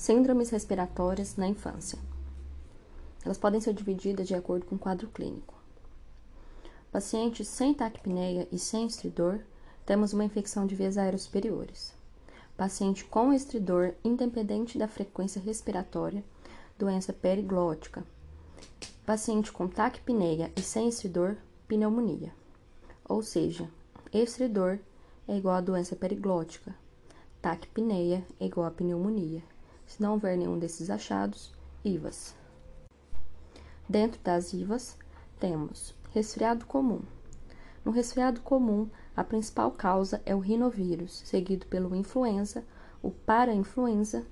Síndromes respiratórias na infância. Elas podem ser divididas de acordo com o quadro clínico. Pacientes sem taquipneia e sem estridor, temos uma infecção de vias aéreas superiores. Paciente com estridor, independente da frequência respiratória, doença periglótica. Paciente com taquipneia e sem estridor, pneumonia. Ou seja, estridor é igual a doença periglótica, taquipneia é igual a pneumonia. Se não houver nenhum desses achados, IVAS. Dentro das IVAS, temos resfriado comum. No resfriado comum, a principal causa é o rinovírus, seguido pelo influenza, o parainfluenza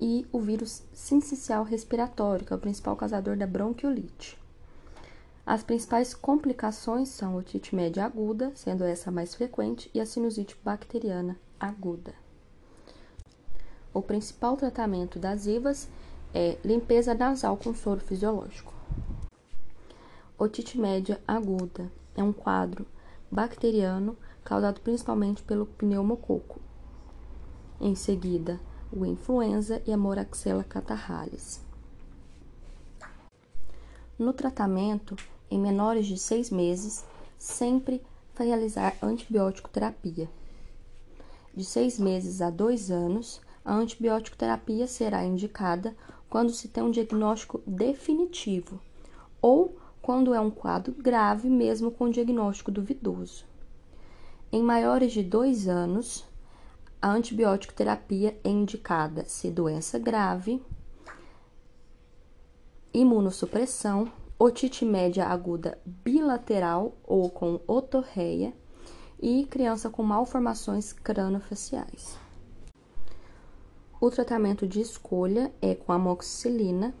e o vírus sincicial respiratório, que é o principal causador da bronquiolite. As principais complicações são otite média aguda, sendo essa a mais frequente, e a sinusite bacteriana aguda. O principal tratamento das IVAs é limpeza nasal com soro fisiológico. Otite média aguda é um quadro bacteriano causado principalmente pelo pneumococo. Em seguida, o influenza e a moraxella catarrhalis. No tratamento, em menores de seis meses, sempre realizar antibiótico terapia. De seis meses a dois anos, a antibiótico terapia será indicada quando se tem um diagnóstico definitivo ou quando é um quadro grave, mesmo com diagnóstico duvidoso. Em maiores de dois anos, a antibiótico terapia é indicada se doença grave, imunossupressão, otite média aguda bilateral ou com otorreia e criança com malformações cranofaciais. O tratamento de escolha é com amoxicilina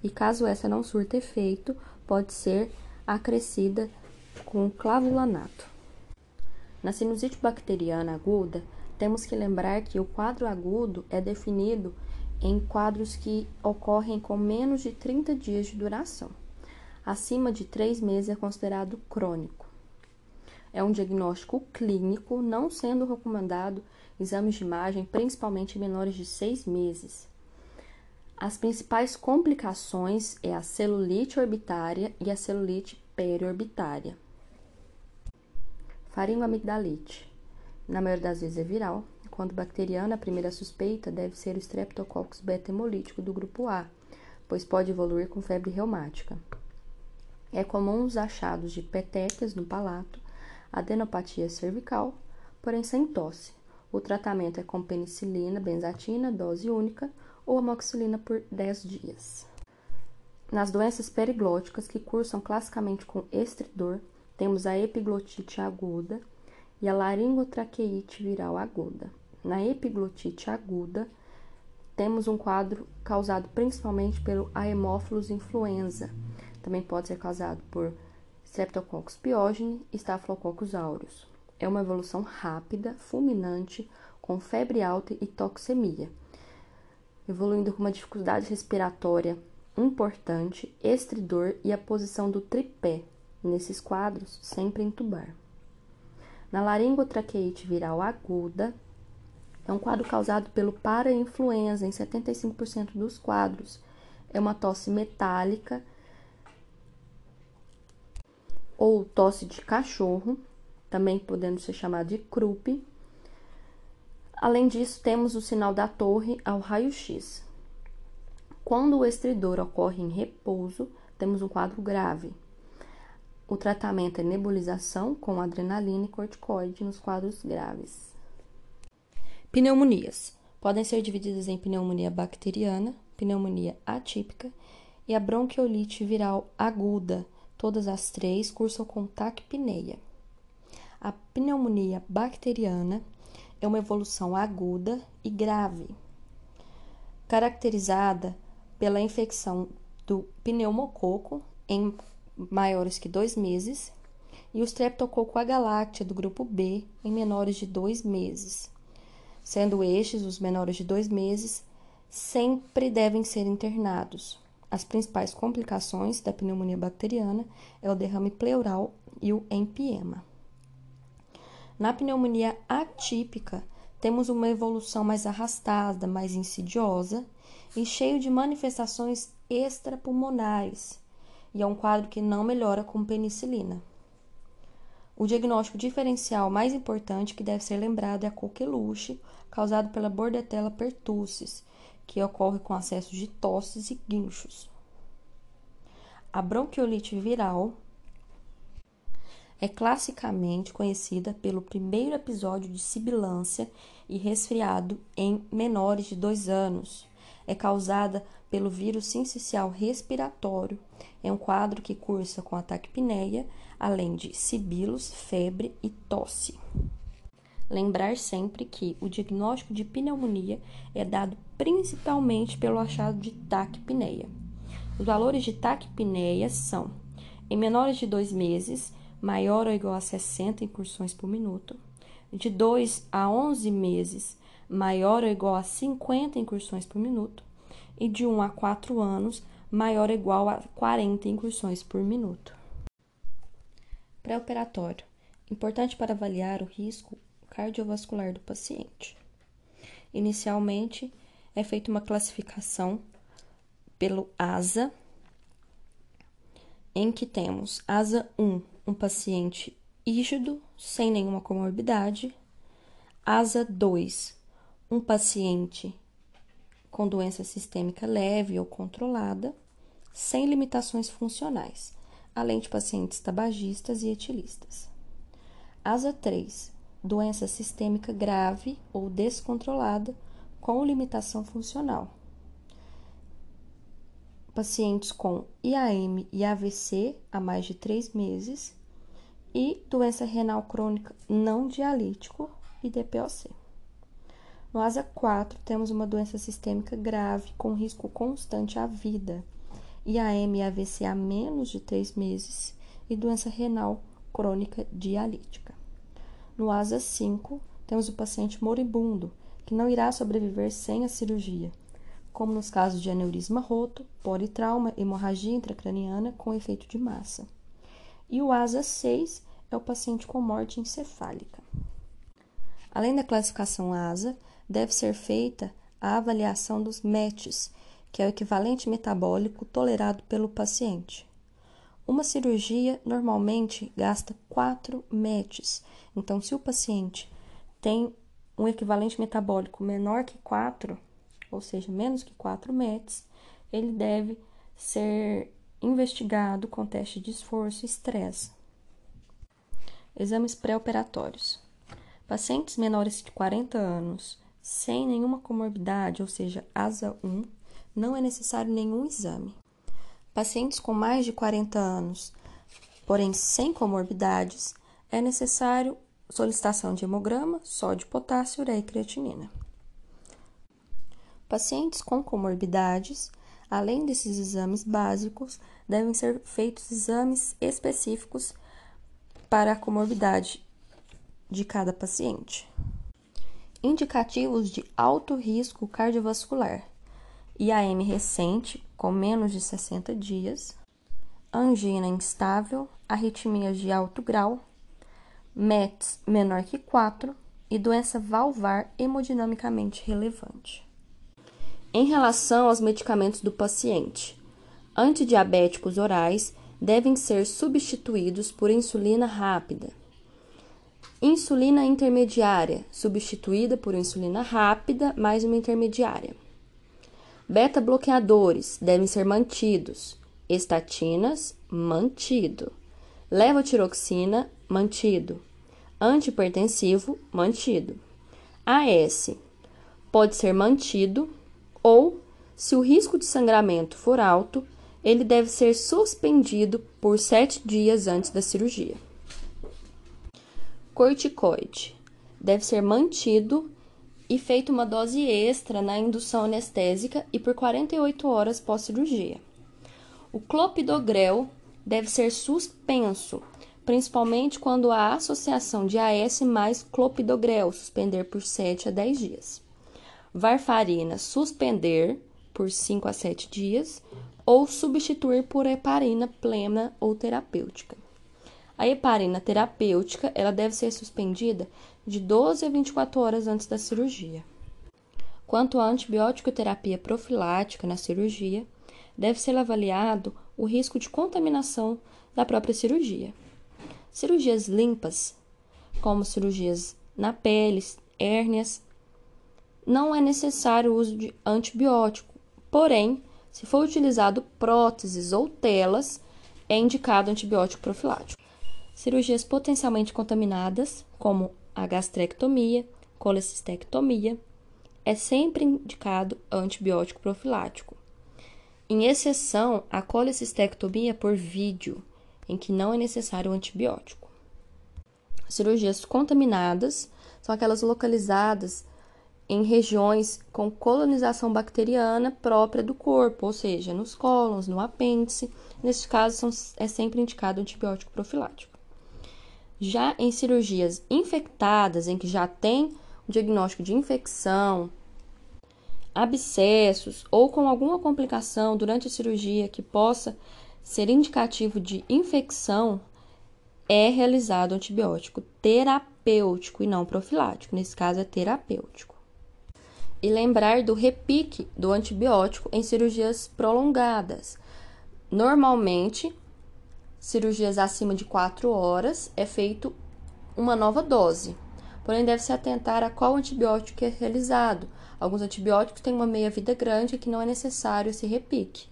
e caso essa não surta efeito, pode ser acrescida com clavulanato. Na sinusite bacteriana aguda, temos que lembrar que o quadro agudo é definido em quadros que ocorrem com menos de 30 dias de duração. Acima de 3 meses é considerado crônico. É um diagnóstico clínico, não sendo recomendado exames de imagem, principalmente em menores de 6 meses. As principais complicações é a celulite orbitária e a celulite periorbitária. Faringoamigdalite. Na maioria das vezes é viral. Quando bacteriana, a primeira suspeita deve ser o Streptococcus beta hemolítico do grupo A, pois pode evoluir com febre reumática. É comum os achados de petequias no palato, adenopatia cervical, porém sem tosse. O tratamento é com penicilina, benzatina, dose única ou amoxicilina por 10 dias. Nas doenças periglóticas que cursam classicamente com estridor, temos a epiglotite aguda e a laringotraqueite viral aguda. Na epiglotite aguda, temos um quadro causado principalmente pelo Haemophilus influenza. Também pode ser causado por Streptococcus pyogenes e Staphylococcus aureus. É uma evolução rápida, fulminante, com febre alta e toxemia evoluindo com uma dificuldade respiratória importante, estridor e a posição do tripé, nesses quadros, sempre entubar. Na laringotraqueite viral aguda, é um quadro causado pelo parainfluenza em 75% dos quadros. É uma tosse metálica ou tosse de cachorro, também podendo ser chamado de croup, Além disso, temos o sinal da torre ao raio-x. Quando o estridor ocorre em repouso, temos um quadro grave. O tratamento é nebulização com adrenalina e corticoide nos quadros graves. Pneumonias podem ser divididas em pneumonia bacteriana, pneumonia atípica e a bronquiolite viral aguda. Todas as três cursam com taquipneia. A pneumonia bacteriana é uma evolução aguda e grave, caracterizada pela infecção do pneumococo em maiores que dois meses e o streptococo agalactia do grupo B em menores de dois meses. Sendo estes, os menores de dois meses, sempre devem ser internados. As principais complicações da pneumonia bacteriana é o derrame pleural e o empiema. Na pneumonia atípica, temos uma evolução mais arrastada, mais insidiosa e cheio de manifestações extrapulmonares, e é um quadro que não melhora com penicilina. O diagnóstico diferencial mais importante que deve ser lembrado é a coqueluche, causado pela Bordetella pertussis, que ocorre com acesso de tosses e guinchos. A bronquiolite viral é classicamente conhecida pelo primeiro episódio de sibilância e resfriado em menores de dois anos. É causada pelo vírus sincicial respiratório. É um quadro que cursa com ataque pneia, além de sibilos, febre e tosse. Lembrar sempre que o diagnóstico de pneumonia é dado principalmente pelo achado de taquipneia. Os valores de taquipneia são, em menores de dois meses, maior ou igual a 60 incursões por minuto, de 2 a 11 meses, maior ou igual a 50 incursões por minuto, e de 1 a 4 anos, maior ou igual a 40 incursões por minuto. Pré-operatório. Importante para avaliar o risco cardiovascular do paciente. Inicialmente, é feita uma classificação pelo ASA, em que temos ASA 1, um paciente rígido, sem nenhuma comorbidade. ASA 2, um paciente com doença sistêmica leve ou controlada, sem limitações funcionais, além de pacientes tabagistas e etilistas. ASA 3, doença sistêmica grave ou descontrolada com limitação funcional. Pacientes com IAM e AVC há mais de três meses e doença renal crônica não dialítico e DPOC. No ASA 4, temos uma doença sistêmica grave com risco constante à vida, IAM e AVC há menos de três meses e doença renal crônica dialítica. No ASA 5, temos o paciente moribundo, que não irá sobreviver sem a cirurgia, como nos casos de aneurisma roto, politrauma, hemorragia intracraniana com efeito de massa. E o ASA 6 é o paciente com morte encefálica. Além da classificação ASA, deve ser feita a avaliação dos METs, que é o equivalente metabólico tolerado pelo paciente. Uma cirurgia normalmente gasta 4 METs, então, se o paciente tem um equivalente metabólico menor que 4, ou seja, menos que 4 METs, ele deve ser investigado com teste de esforço e estresse. Exames pré-operatórios. Pacientes menores de 40 anos sem nenhuma comorbidade, ou seja, ASA 1, não é necessário nenhum exame. Pacientes com mais de 40 anos, porém sem comorbidades, é necessário solicitação de hemograma, sódio, potássio, ureia e creatinina. Pacientes com comorbidades, além desses exames básicos, devem ser feitos exames específicos para a comorbidade de cada paciente. Indicativos de alto risco cardiovascular: IAM recente, com menos de 60 dias, angina instável, arritmias de alto grau, METs menor que 4 e doença valvar hemodinamicamente relevante. Em relação aos medicamentos do paciente, antidiabéticos orais devem ser substituídos por insulina rápida. Insulina intermediária, substituída por insulina rápida mais uma intermediária. Beta-bloqueadores devem ser mantidos. Estatinas, mantido. Levotiroxina, mantido. Antipertensivo, mantido. AS pode ser mantido ou, se o risco de sangramento for alto, ele deve ser suspendido por sete dias antes da cirurgia. Corticoide deve ser mantido e feito uma dose extra na indução anestésica e por 48 horas pós-cirurgia. O clopidogrel deve ser suspenso, principalmente quando há associação de AS mais clopidogrel, suspender por 7 a 10 dias varfarina suspender por 5 a 7 dias ou substituir por heparina plena ou terapêutica. A heparina terapêutica ela deve ser suspendida de 12 a 24 horas antes da cirurgia. Quanto à antibiótico terapia profilática na cirurgia, deve ser avaliado o risco de contaminação da própria cirurgia. Cirurgias limpas, como cirurgias na pele, hérnias, não é necessário o uso de antibiótico, porém, se for utilizado próteses ou telas, é indicado antibiótico profilático. Cirurgias potencialmente contaminadas, como a gastrectomia, colecistectomia, é sempre indicado antibiótico profilático. Em exceção, a colecistectomia por vídeo, em que não é necessário antibiótico. Cirurgias contaminadas são aquelas localizadas em regiões com colonização bacteriana própria do corpo, ou seja, nos cólons, no apêndice. Neste caso, é sempre indicado antibiótico profilático. Já em cirurgias infectadas, em que já tem o diagnóstico de infecção, abscessos ou com alguma complicação durante a cirurgia que possa ser indicativo de infecção, é realizado antibiótico terapêutico e não profilático. Nesse caso, é terapêutico. E lembrar do repique do antibiótico em cirurgias prolongadas. Normalmente, cirurgias acima de 4 horas é feito uma nova dose. Porém, deve-se atentar a qual antibiótico é realizado. Alguns antibióticos têm uma meia-vida grande que não é necessário esse repique.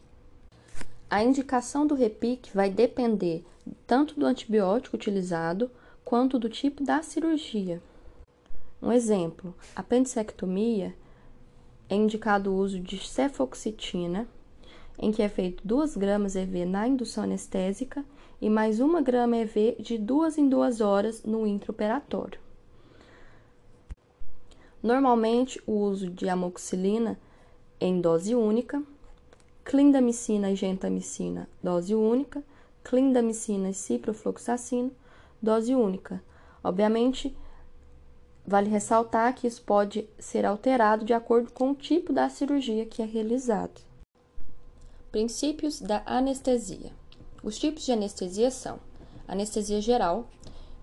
A indicação do repique vai depender tanto do antibiótico utilizado quanto do tipo da cirurgia. Um exemplo: apendicectomia é indicado o uso de cefoxitina, em que é feito 2 gramas EV na indução anestésica e mais 1 grama EV de 2 em 2 horas no intraoperatório. Normalmente, o uso de amoxicilina em dose única, clindamicina e gentamicina, dose única, clindamicina e ciprofloxacino, dose única. Obviamente, vale ressaltar que isso pode ser alterado de acordo com o tipo da cirurgia que é realizado. Princípios da anestesia. Os tipos de anestesia são: anestesia geral,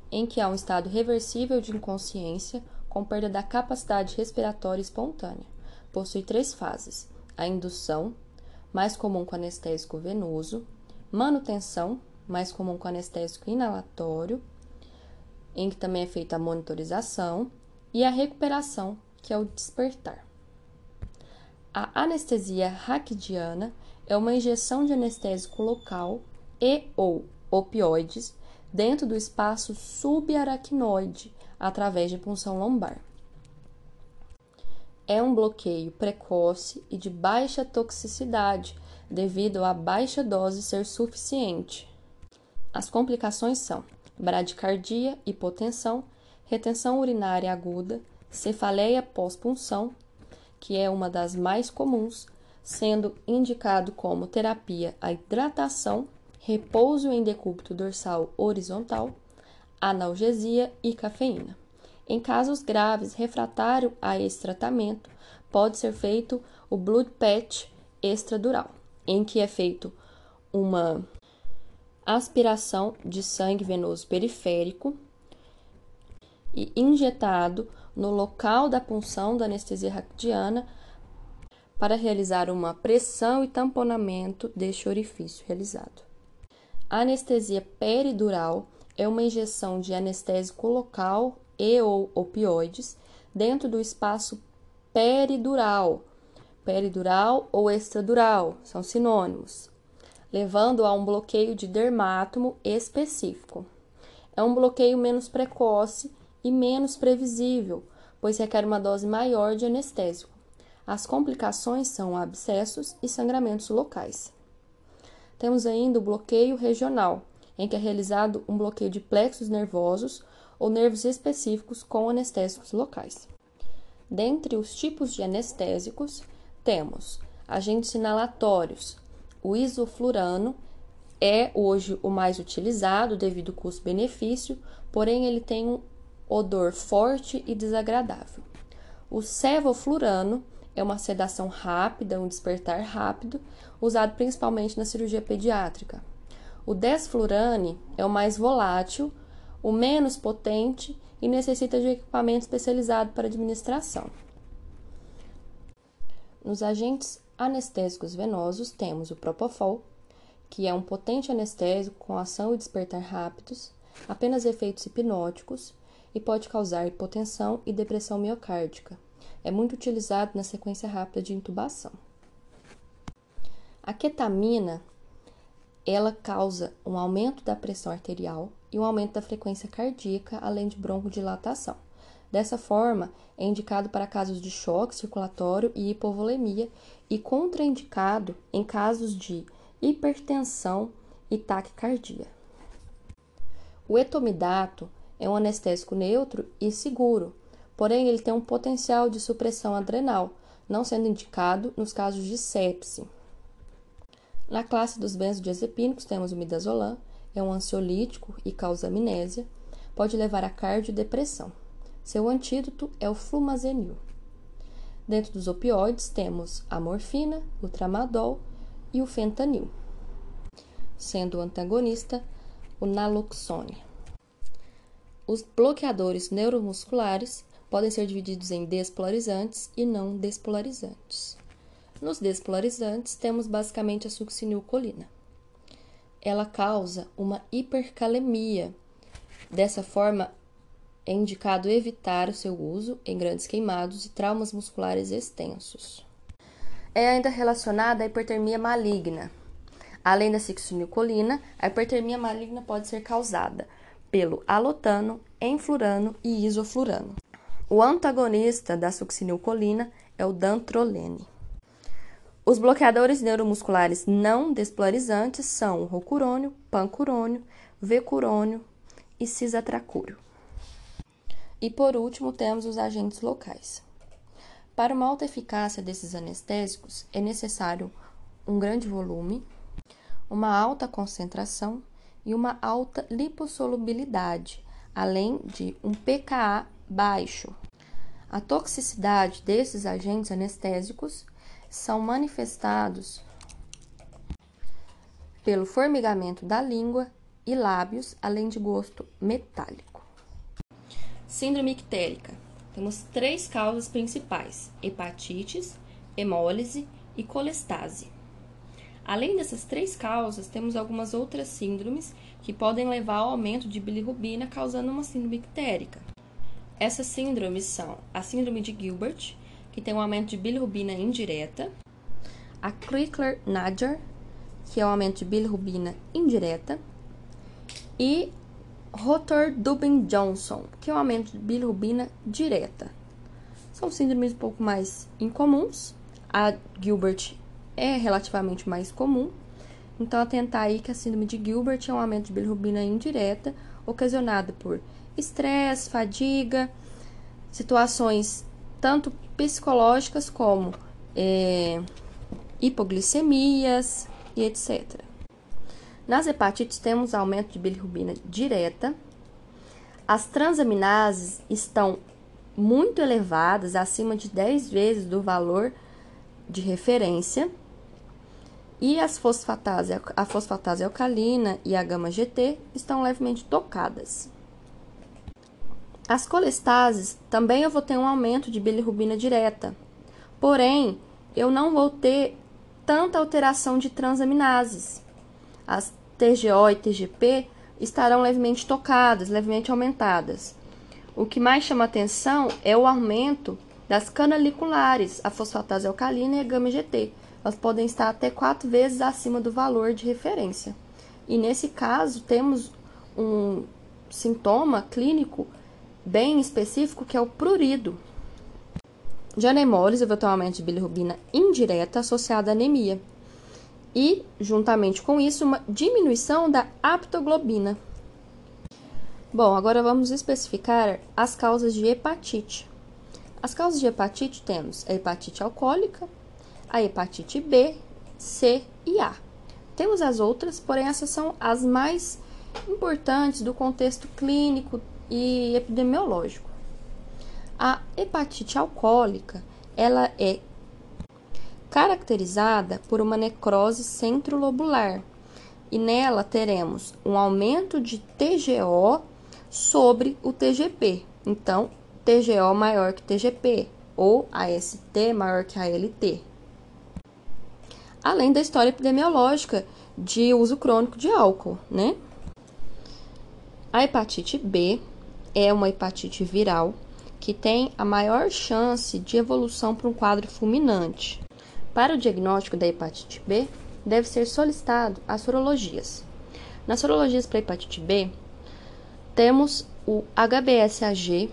em que há um estado reversível de inconsciência com perda da capacidade respiratória espontânea. Possui três fases: a indução, mais comum com anestésico venoso, manutenção, mais comum com anestésico inalatório, em que também é feita a monitorização, e a recuperação, que é o despertar. A anestesia raquidiana é uma injeção de anestésico local e ou opioides dentro do espaço subaracnoide através de punção lombar. É um bloqueio precoce e de baixa toxicidade, devido à baixa dose ser suficiente. As complicações são bradicardia, hipotensão, retenção urinária aguda, cefaleia pós-punção, que é uma das mais comuns, sendo indicado como terapia a hidratação, repouso em decúbito dorsal horizontal, analgesia e cafeína. Em casos graves refratário a esse tratamento, pode ser feito o blood patch extradural em que é feito uma aspiração de sangue venoso periférico e injetado no local da punção da anestesia raquidiana para realizar uma pressão e tamponamento deste orifício realizado. A anestesia peridural é uma injeção de anestésico local e ou opioides dentro do espaço peridural, peridural ou extradural, são sinônimos, levando a um bloqueio de dermátomo específico. É um bloqueio menos precoce e menos previsível, pois requer uma dose maior de anestésico. As complicações são abscessos e sangramentos locais. Temos ainda o bloqueio regional, em que é realizado um bloqueio de plexos nervosos ou nervos específicos com anestésicos locais. Dentre os tipos de anestésicos, temos agentes inalatórios. O isoflurano é hoje o mais utilizado devido ao custo-benefício, porém ele tem um odor forte e desagradável. O cevoflurano é uma sedação rápida, um despertar rápido, usado principalmente na cirurgia pediátrica. O desflurane é o mais volátil, o menos potente e necessita de equipamento especializado para administração. Nos agentes anestésicos venosos temos o propofol, que é um potente anestésico com ação e despertar rápidos, apenas efeitos hipnóticos e pode causar hipotensão e depressão miocárdica. É muito utilizado na sequência rápida de intubação. A ketamina, ela causa um aumento da pressão arterial e um aumento da frequência cardíaca, além de broncodilatação. Dessa forma, é indicado para casos de choque circulatório e hipovolemia e contraindicado em casos de hipertensão e taquicardia. O etomidato é um anestésico neutro e seguro, porém ele tem um potencial de supressão adrenal, não sendo indicado nos casos de sepse. Na classe dos benzodiazepínicos temos o midazolam, é um ansiolítico e causa amnésia, pode levar a cardiodepressão. Seu antídoto é o flumazenil. Dentro dos opioides temos a morfina, o tramadol e o fentanil, sendo o antagonista o naloxone. Os bloqueadores neuromusculares podem ser divididos em despolarizantes e não despolarizantes. Nos despolarizantes, temos basicamente a succinilcolina. Ela causa uma hipercalemia. Dessa forma, é indicado evitar o seu uso em grandes queimados e traumas musculares extensos. É ainda relacionada à hipertermia maligna. Além da succinilcolina, a hipertermia maligna pode ser causada pelo alotano, enflurano e isoflurano. O antagonista da succinilcolina é o dantrolene. Os bloqueadores neuromusculares não despolarizantes são o rocurônio, pancurônio, vecurônio e cisatracúrio. E por último, temos os agentes locais. Para uma alta eficácia desses anestésicos, é necessário um grande volume, uma alta concentração e uma alta lipossolubilidade, além de um pKa baixo. A toxicidade desses agentes anestésicos são manifestados pelo formigamento da língua e lábios, além de gosto metálico. Síndrome ictérica. Temos três causas principais: hepatites, hemólise e colestase. Além dessas três causas, temos algumas outras síndromes que podem levar ao aumento de bilirrubina, causando uma síndrome ictérica. Essas síndromes são a síndrome de Gilbert, que tem um aumento de bilirrubina indireta, a Crickler-Najar, que é um aumento de bilirrubina indireta, e Rotor-Dubin-Johnson, que é um aumento de bilirrubina direta. São síndromes um pouco mais incomuns. A Gilbert é relativamente mais comum. Então, atentar aí que a síndrome de Gilbert é um aumento de bilirrubina indireta, ocasionado por estresse, fadiga, situações tanto psicológicas como é, hipoglicemias e etc. Nas hepatites temos aumento de bilirrubina direta. As transaminases estão muito elevadas, acima de 10 vezes do valor de referência. E as fosfatase, a fosfatase alcalina e a gama GT estão levemente tocadas. As colestases também eu vou ter um aumento de bilirrubina direta. Porém, eu não vou ter tanta alteração de transaminases. As TGO e TGP estarão levemente tocadas, levemente aumentadas. O que mais chama atenção é o aumento das canaliculares, a fosfatase alcalina e a gama-GT. Elas podem estar até quatro vezes acima do valor de referência. E nesse caso, temos um sintoma clínico bem específico que é o prurido. Ter um aumento de bilirrubina indireta associada à anemia. E, juntamente com isso, uma diminuição da aptoglobina. Bom, agora vamos especificar as causas de hepatite. As causas de hepatite temos a hepatite alcoólica, a hepatite B, C e A. Temos as outras, porém essas são as mais importantes do contexto clínico e epidemiológico. A hepatite alcoólica, ela é caracterizada por uma necrose centrolobular e nela teremos um aumento de TGO sobre o TGP. Então, TGO maior que TGP ou AST maior que ALT. Além da história epidemiológica de uso crônico de álcool, né? A hepatite B é uma hepatite viral que tem a maior chance de evolução para um quadro fulminante. Para o diagnóstico da hepatite B, deve ser solicitado as sorologias. Nas sorologias para hepatite B, temos o HBsAg,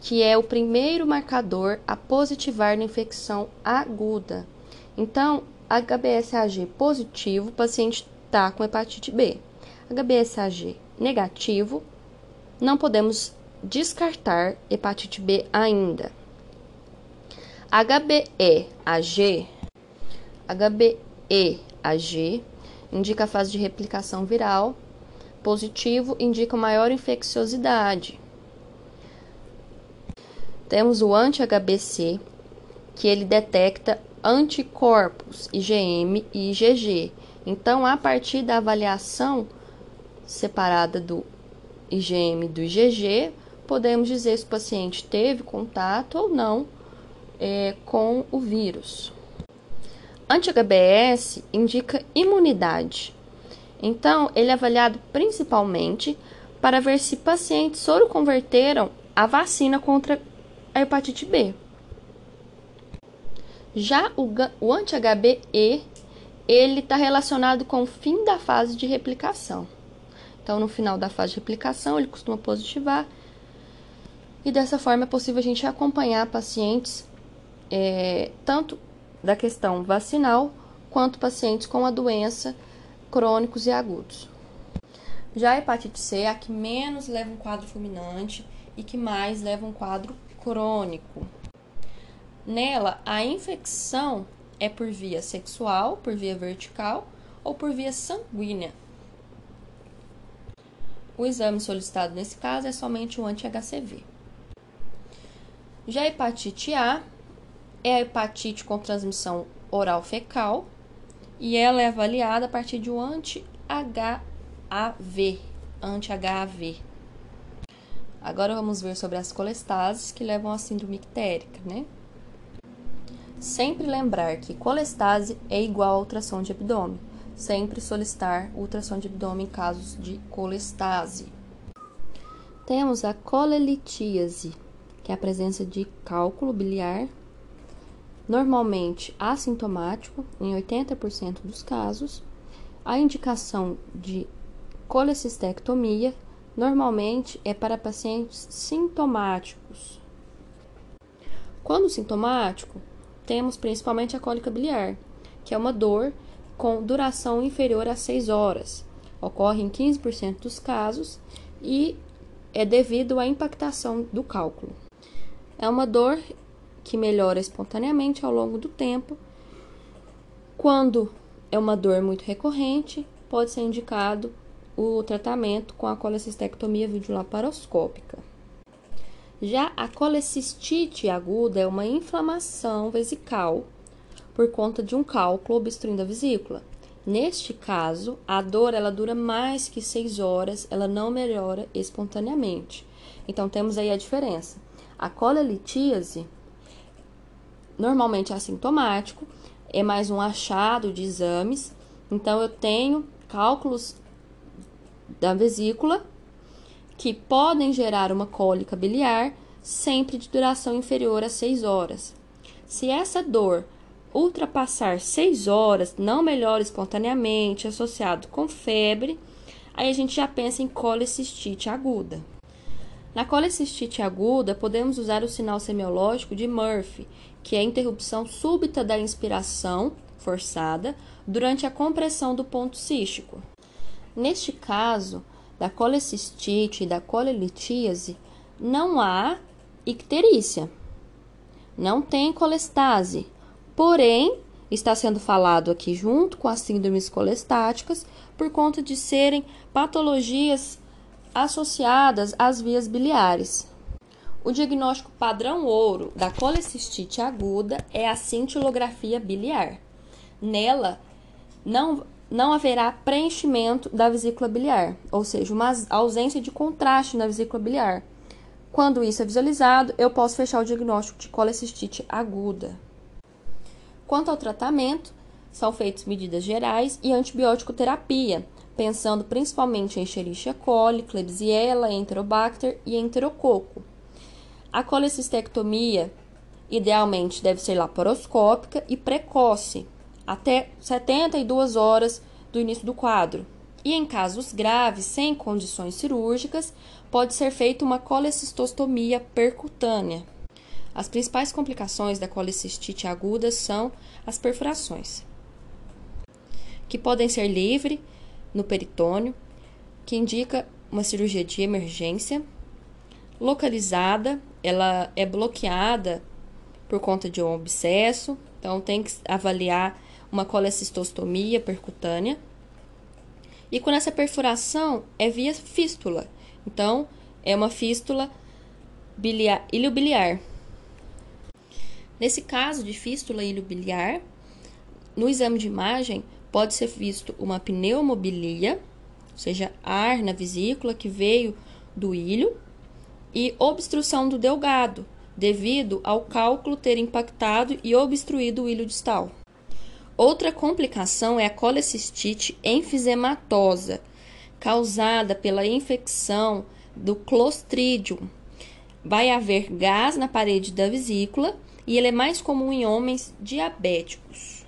que é o primeiro marcador a positivar na infecção aguda. Então, HBsAg positivo, o paciente está com hepatite B. HBsAg negativo, não podemos descartar hepatite B ainda. HBeAg, HBeAg indica a fase de replicação viral, positivo indica maior infecciosidade. Temos o anti-HBC, que ele detecta anticorpos IgM e IgG. Então, a partir da avaliação separada do IgM e do IgG, podemos dizer se o paciente teve contato ou não é, com o vírus. Anti-HBS indica imunidade. Então, ele é avaliado principalmente para ver se pacientes soroconverteram a vacina contra a hepatite B. Já o, o anti-HBE, ele está relacionado com o fim da fase de replicação. Então, no final da fase de replicação, ele costuma positivar. E dessa forma é possível a gente acompanhar pacientes, é, tanto da questão vacinal, quanto pacientes com a doença crônicos e agudos. Já a hepatite C é a que menos leva um quadro fulminante e que mais leva um quadro crônico. Nela, a infecção é por via sexual, por via vertical ou por via sanguínea. O exame solicitado nesse caso é somente o anti-HCV. Já a hepatite A é a hepatite com transmissão oral fecal e ela é avaliada a partir de um anti-HAV, anti-HAV. Agora vamos ver sobre as colestases que levam à síndrome ictérica, né? Sempre lembrar que colestase é igual a ultrassom de abdômen. Sempre solicitar ultrassom de abdômen em casos de colestase. Temos a colelitíase, que é a presença de cálculo biliar, normalmente assintomático, em 80% dos casos. A indicação de colecistectomia normalmente é para pacientes sintomáticos. Quando sintomático, temos principalmente a cólica biliar, que é uma dor com duração inferior a 6 horas. Ocorre em 15% dos casos e é devido à impactação do cálculo. É uma dor que melhora espontaneamente ao longo do tempo. Quando é uma dor muito recorrente, pode ser indicado o tratamento com a colecistectomia videolaparoscópica. Já a colecistite aguda é uma inflamação vesical por conta de um cálculo obstruindo a vesícula. Neste caso, a dor ela dura mais que 6 horas, ela não melhora espontaneamente. Então temos aí a diferença. A colelitíase normalmente é assintomático, é mais um achado de exames. Então eu tenho cálculos da vesícula que podem gerar uma cólica biliar, sempre de duração inferior a 6 horas. Se essa dor ultrapassar 6 horas, não melhora espontaneamente, associado com febre, aí a gente já pensa em colecistite aguda. Na colecistite aguda, podemos usar o sinal semiológico de Murphy, que é a interrupção súbita da inspiração forçada durante a compressão do ponto cístico. Neste caso, da colecistite e da colelitíase, não há icterícia, não tem colestase, porém, está sendo falado aqui junto com as síndromes colestáticas por conta de serem patologias associadas às vias biliares. O diagnóstico padrão ouro da colecistite aguda é a cintilografia biliar. Nela, não não haverá preenchimento da vesícula biliar, ou seja, uma ausência de contraste na vesícula biliar, Quando isso é visualizado, eu posso fechar o diagnóstico de colecistite aguda. Quanto ao tratamento, são feitas medidas gerais e antibiótico terapia, pensando principalmente em Escherichia coli, Klebsiella, Enterobacter e Enterococo. A colecistectomia, idealmente, deve ser laparoscópica e precoce, até 72 horas do início do quadro. E em casos graves, sem condições cirúrgicas, pode ser feita uma colecistostomia percutânea. As principais complicações da colecistite aguda são as perfurações, que podem ser livre no peritônio, que indica uma cirurgia de emergência, localizada, ela é bloqueada por conta de um abscesso, então tem que avaliar uma colecistostomia percutânea. E quando essa perfuração é via fístula, então é uma fístula biliar, iliobiliar. Nesse caso de fístula iliobiliar, no exame de imagem pode ser visto uma pneumobilia, ou seja, ar na vesícula que veio do ilho, e obstrução do delgado, devido ao cálculo ter impactado e obstruído o ilho distal. Outra complicação é a colecistite enfisematosa, causada pela infecção do Clostridium. Vai haver gás na parede da vesícula e ele é mais comum em homens diabéticos.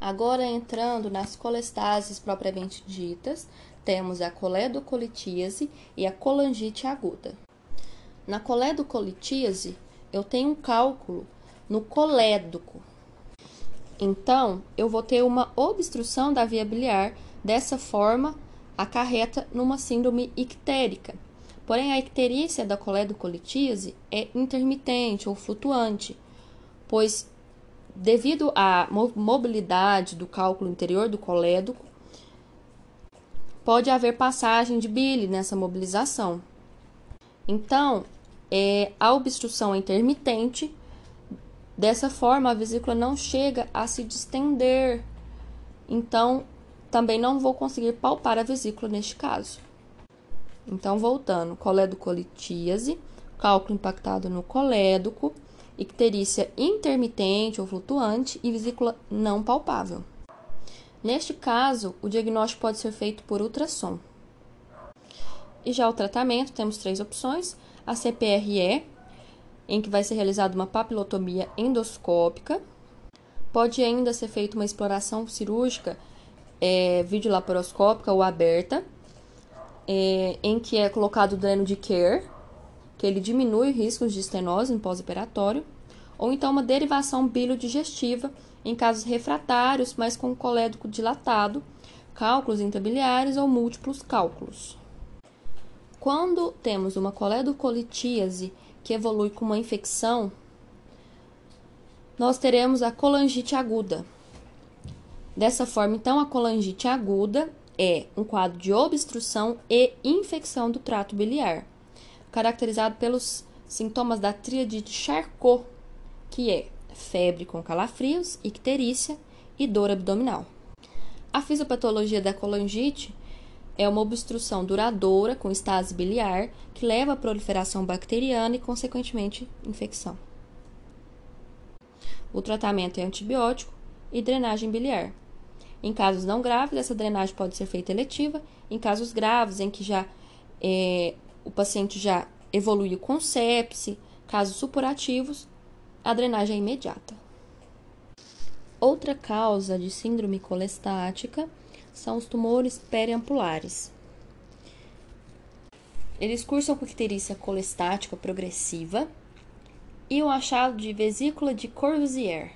Agora entrando nas colestases propriamente ditas, temos a coledocolitíase e a colangite aguda. Na coledocolitíase, eu tenho um cálculo no colédoco. Então, eu vou ter uma obstrução da via biliar, dessa forma acarreta numa síndrome ictérica. Porém, a icterícia da coledocolitíase é intermitente ou flutuante, pois devido à mobilidade do cálculo interior do colédoco, pode haver passagem de bile nessa mobilização. Então, é, a obstrução é intermitente, dessa forma a vesícula não chega a se distender. Então, também não vou conseguir palpar a vesícula neste caso. Então, voltando, coledocolitíase, cálculo impactado no colédoco, icterícia intermitente ou flutuante e vesícula não palpável. Neste caso, o diagnóstico pode ser feito por ultrassom. E já o tratamento, temos três opções: a CPRE, em que vai ser realizada uma papilotomia endoscópica. Pode ainda ser feita uma exploração cirúrgica é, videolaparoscópica ou aberta, é, em que é colocado o dreno de Kerr que ele diminui riscos de estenose no pós-operatório, ou então uma derivação bilio-digestiva em casos refratários, mas com colédoco dilatado, cálculos intrabiliares ou múltiplos cálculos. Quando temos uma coledocolitíase que evolui com uma infecção, nós teremos a colangite aguda. Dessa forma, então, a colangite aguda é um quadro de obstrução e infecção do trato biliar caracterizado pelos sintomas da tríade de Charcot, que é febre com calafrios, icterícia e dor abdominal. A fisiopatologia da colangite é uma obstrução duradoura com estase biliar que leva à proliferação bacteriana e, consequentemente, infecção. O tratamento é antibiótico e drenagem biliar. Em casos não graves, essa drenagem pode ser feita eletiva. Em casos graves, em que já é, o paciente já evoluiu com sepse, casos supurativos, a drenagem é imediata. Outra causa de síndrome colestática são os tumores periampulares. Eles cursam com icterícia colestática progressiva e o achado de vesícula de Corbusier,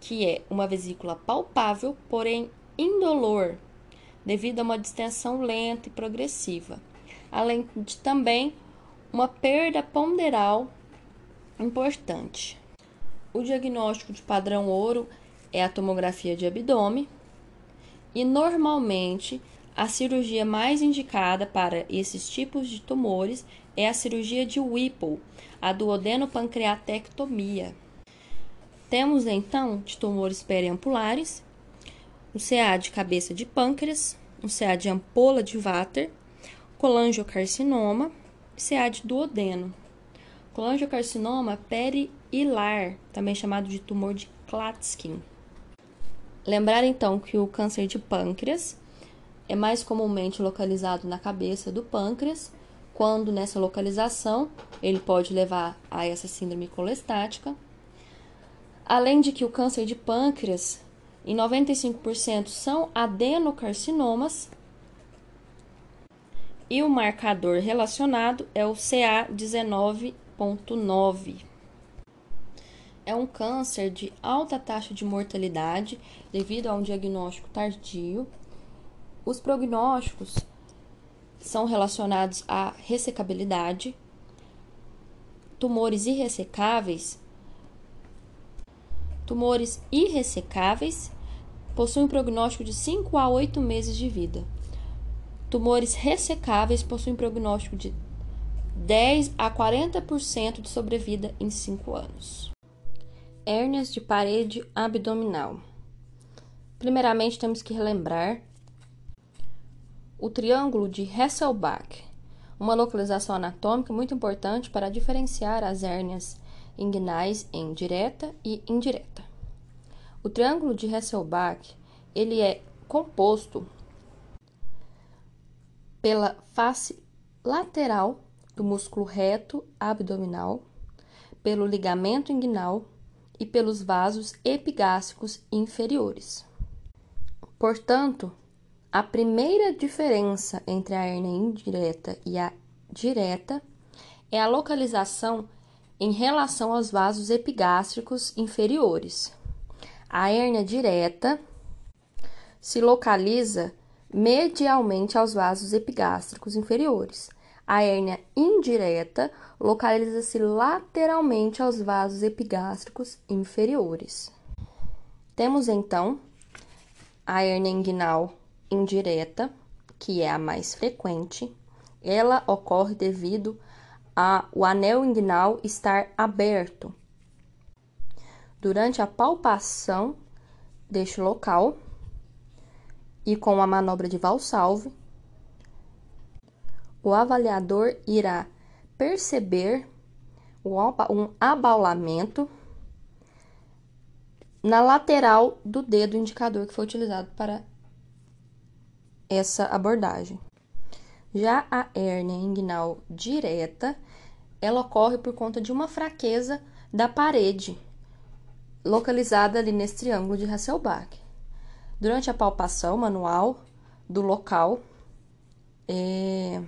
que é uma vesícula palpável, porém indolor, devido a uma distensão lenta e progressiva além de também uma perda ponderal importante. O diagnóstico de padrão ouro é a tomografia de abdômen e normalmente a cirurgia mais indicada para esses tipos de tumores é a cirurgia de Whipple, a duodenopancreatectomia. Temos então de tumores periampulares, o CA de cabeça de pâncreas, o CA de ampola de Vater colangiocarcinoma, CA de duodeno. Colangiocarcinoma perihilar, também chamado de tumor de Klatskin. Lembrar então que o câncer de pâncreas é mais comumente localizado na cabeça do pâncreas, quando nessa localização ele pode levar a essa síndrome colestática. Além de que o câncer de pâncreas, em 95% são adenocarcinomas, e o marcador relacionado é o CA19.9. É um câncer de alta taxa de mortalidade devido a um diagnóstico tardio. Os prognósticos são relacionados à ressecabilidade, tumores irressecáveis. Tumores irressecáveis possuem um prognóstico de 5 a 8 meses de vida. Tumores ressecáveis possuem prognóstico de 10 a 40% de sobrevida em 5 anos. Hérnias de parede abdominal. Primeiramente, temos que relembrar o triângulo de Hasselbalch, uma localização anatômica muito importante para diferenciar as hérnias inguinais em direta e indireta. O triângulo de Hasselbalch ele é composto pela face lateral do músculo reto abdominal, pelo ligamento inguinal e pelos vasos epigástricos inferiores. Portanto, a primeira diferença entre a hernia indireta e a direta é a localização em relação aos vasos epigástricos inferiores. A hernia direta se localiza medialmente aos vasos epigástricos inferiores. A hérnia indireta localiza-se lateralmente aos vasos epigástricos inferiores. Temos então a hérnia inguinal indireta, que é a mais frequente. Ela ocorre devido ao anel inguinal estar aberto. Durante a palpação deste local, e com a manobra de Valsalve, o avaliador irá perceber um abaulamento na lateral do dedo indicador que foi utilizado para essa abordagem. Já a hérnia inguinal direta, ela ocorre por conta de uma fraqueza da parede localizada ali nesse triângulo de Hasselbalch. Durante a palpação manual do local, é,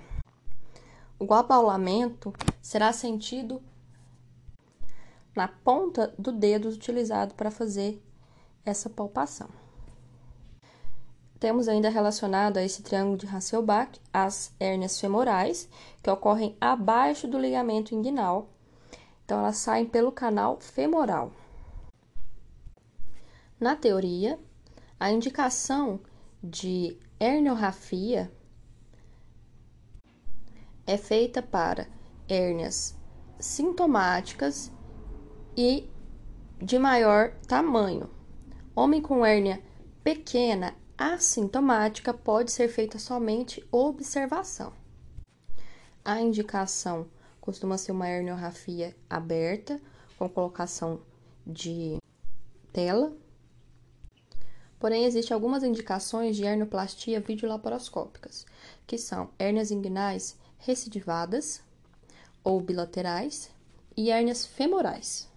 o abaulamento será sentido na ponta do dedo utilizado para fazer essa palpação. Temos ainda relacionado a esse triângulo de Hasselbalch as hérnias femorais, que ocorrem abaixo do ligamento inguinal. Então, elas saem pelo canal femoral. Na teoria, a indicação de herniorrafia é feita para hérnias sintomáticas e de maior tamanho. Homem com hérnia pequena assintomática pode ser feita somente observação. A indicação costuma ser uma herniorrafia aberta com colocação de tela Porém, existem algumas indicações de hernoplastia videolaparoscópicas, que são hérnias inguinais recidivadas ou bilaterais e hérnias femorais.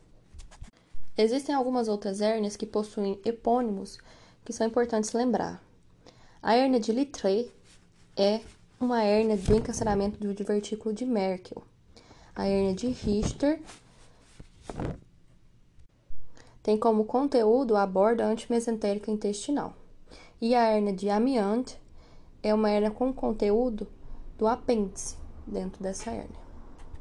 Existem algumas outras hérnias que possuem epônimos que são importantes lembrar. A hérnia de Littré é uma hérnia do encarceramento do divertículo de Merkel. A hérnia de Richter tem como conteúdo a borda antimesentérica intestinal. E a hernia de Amiant é uma hernia com conteúdo do apêndice dentro dessa hernia.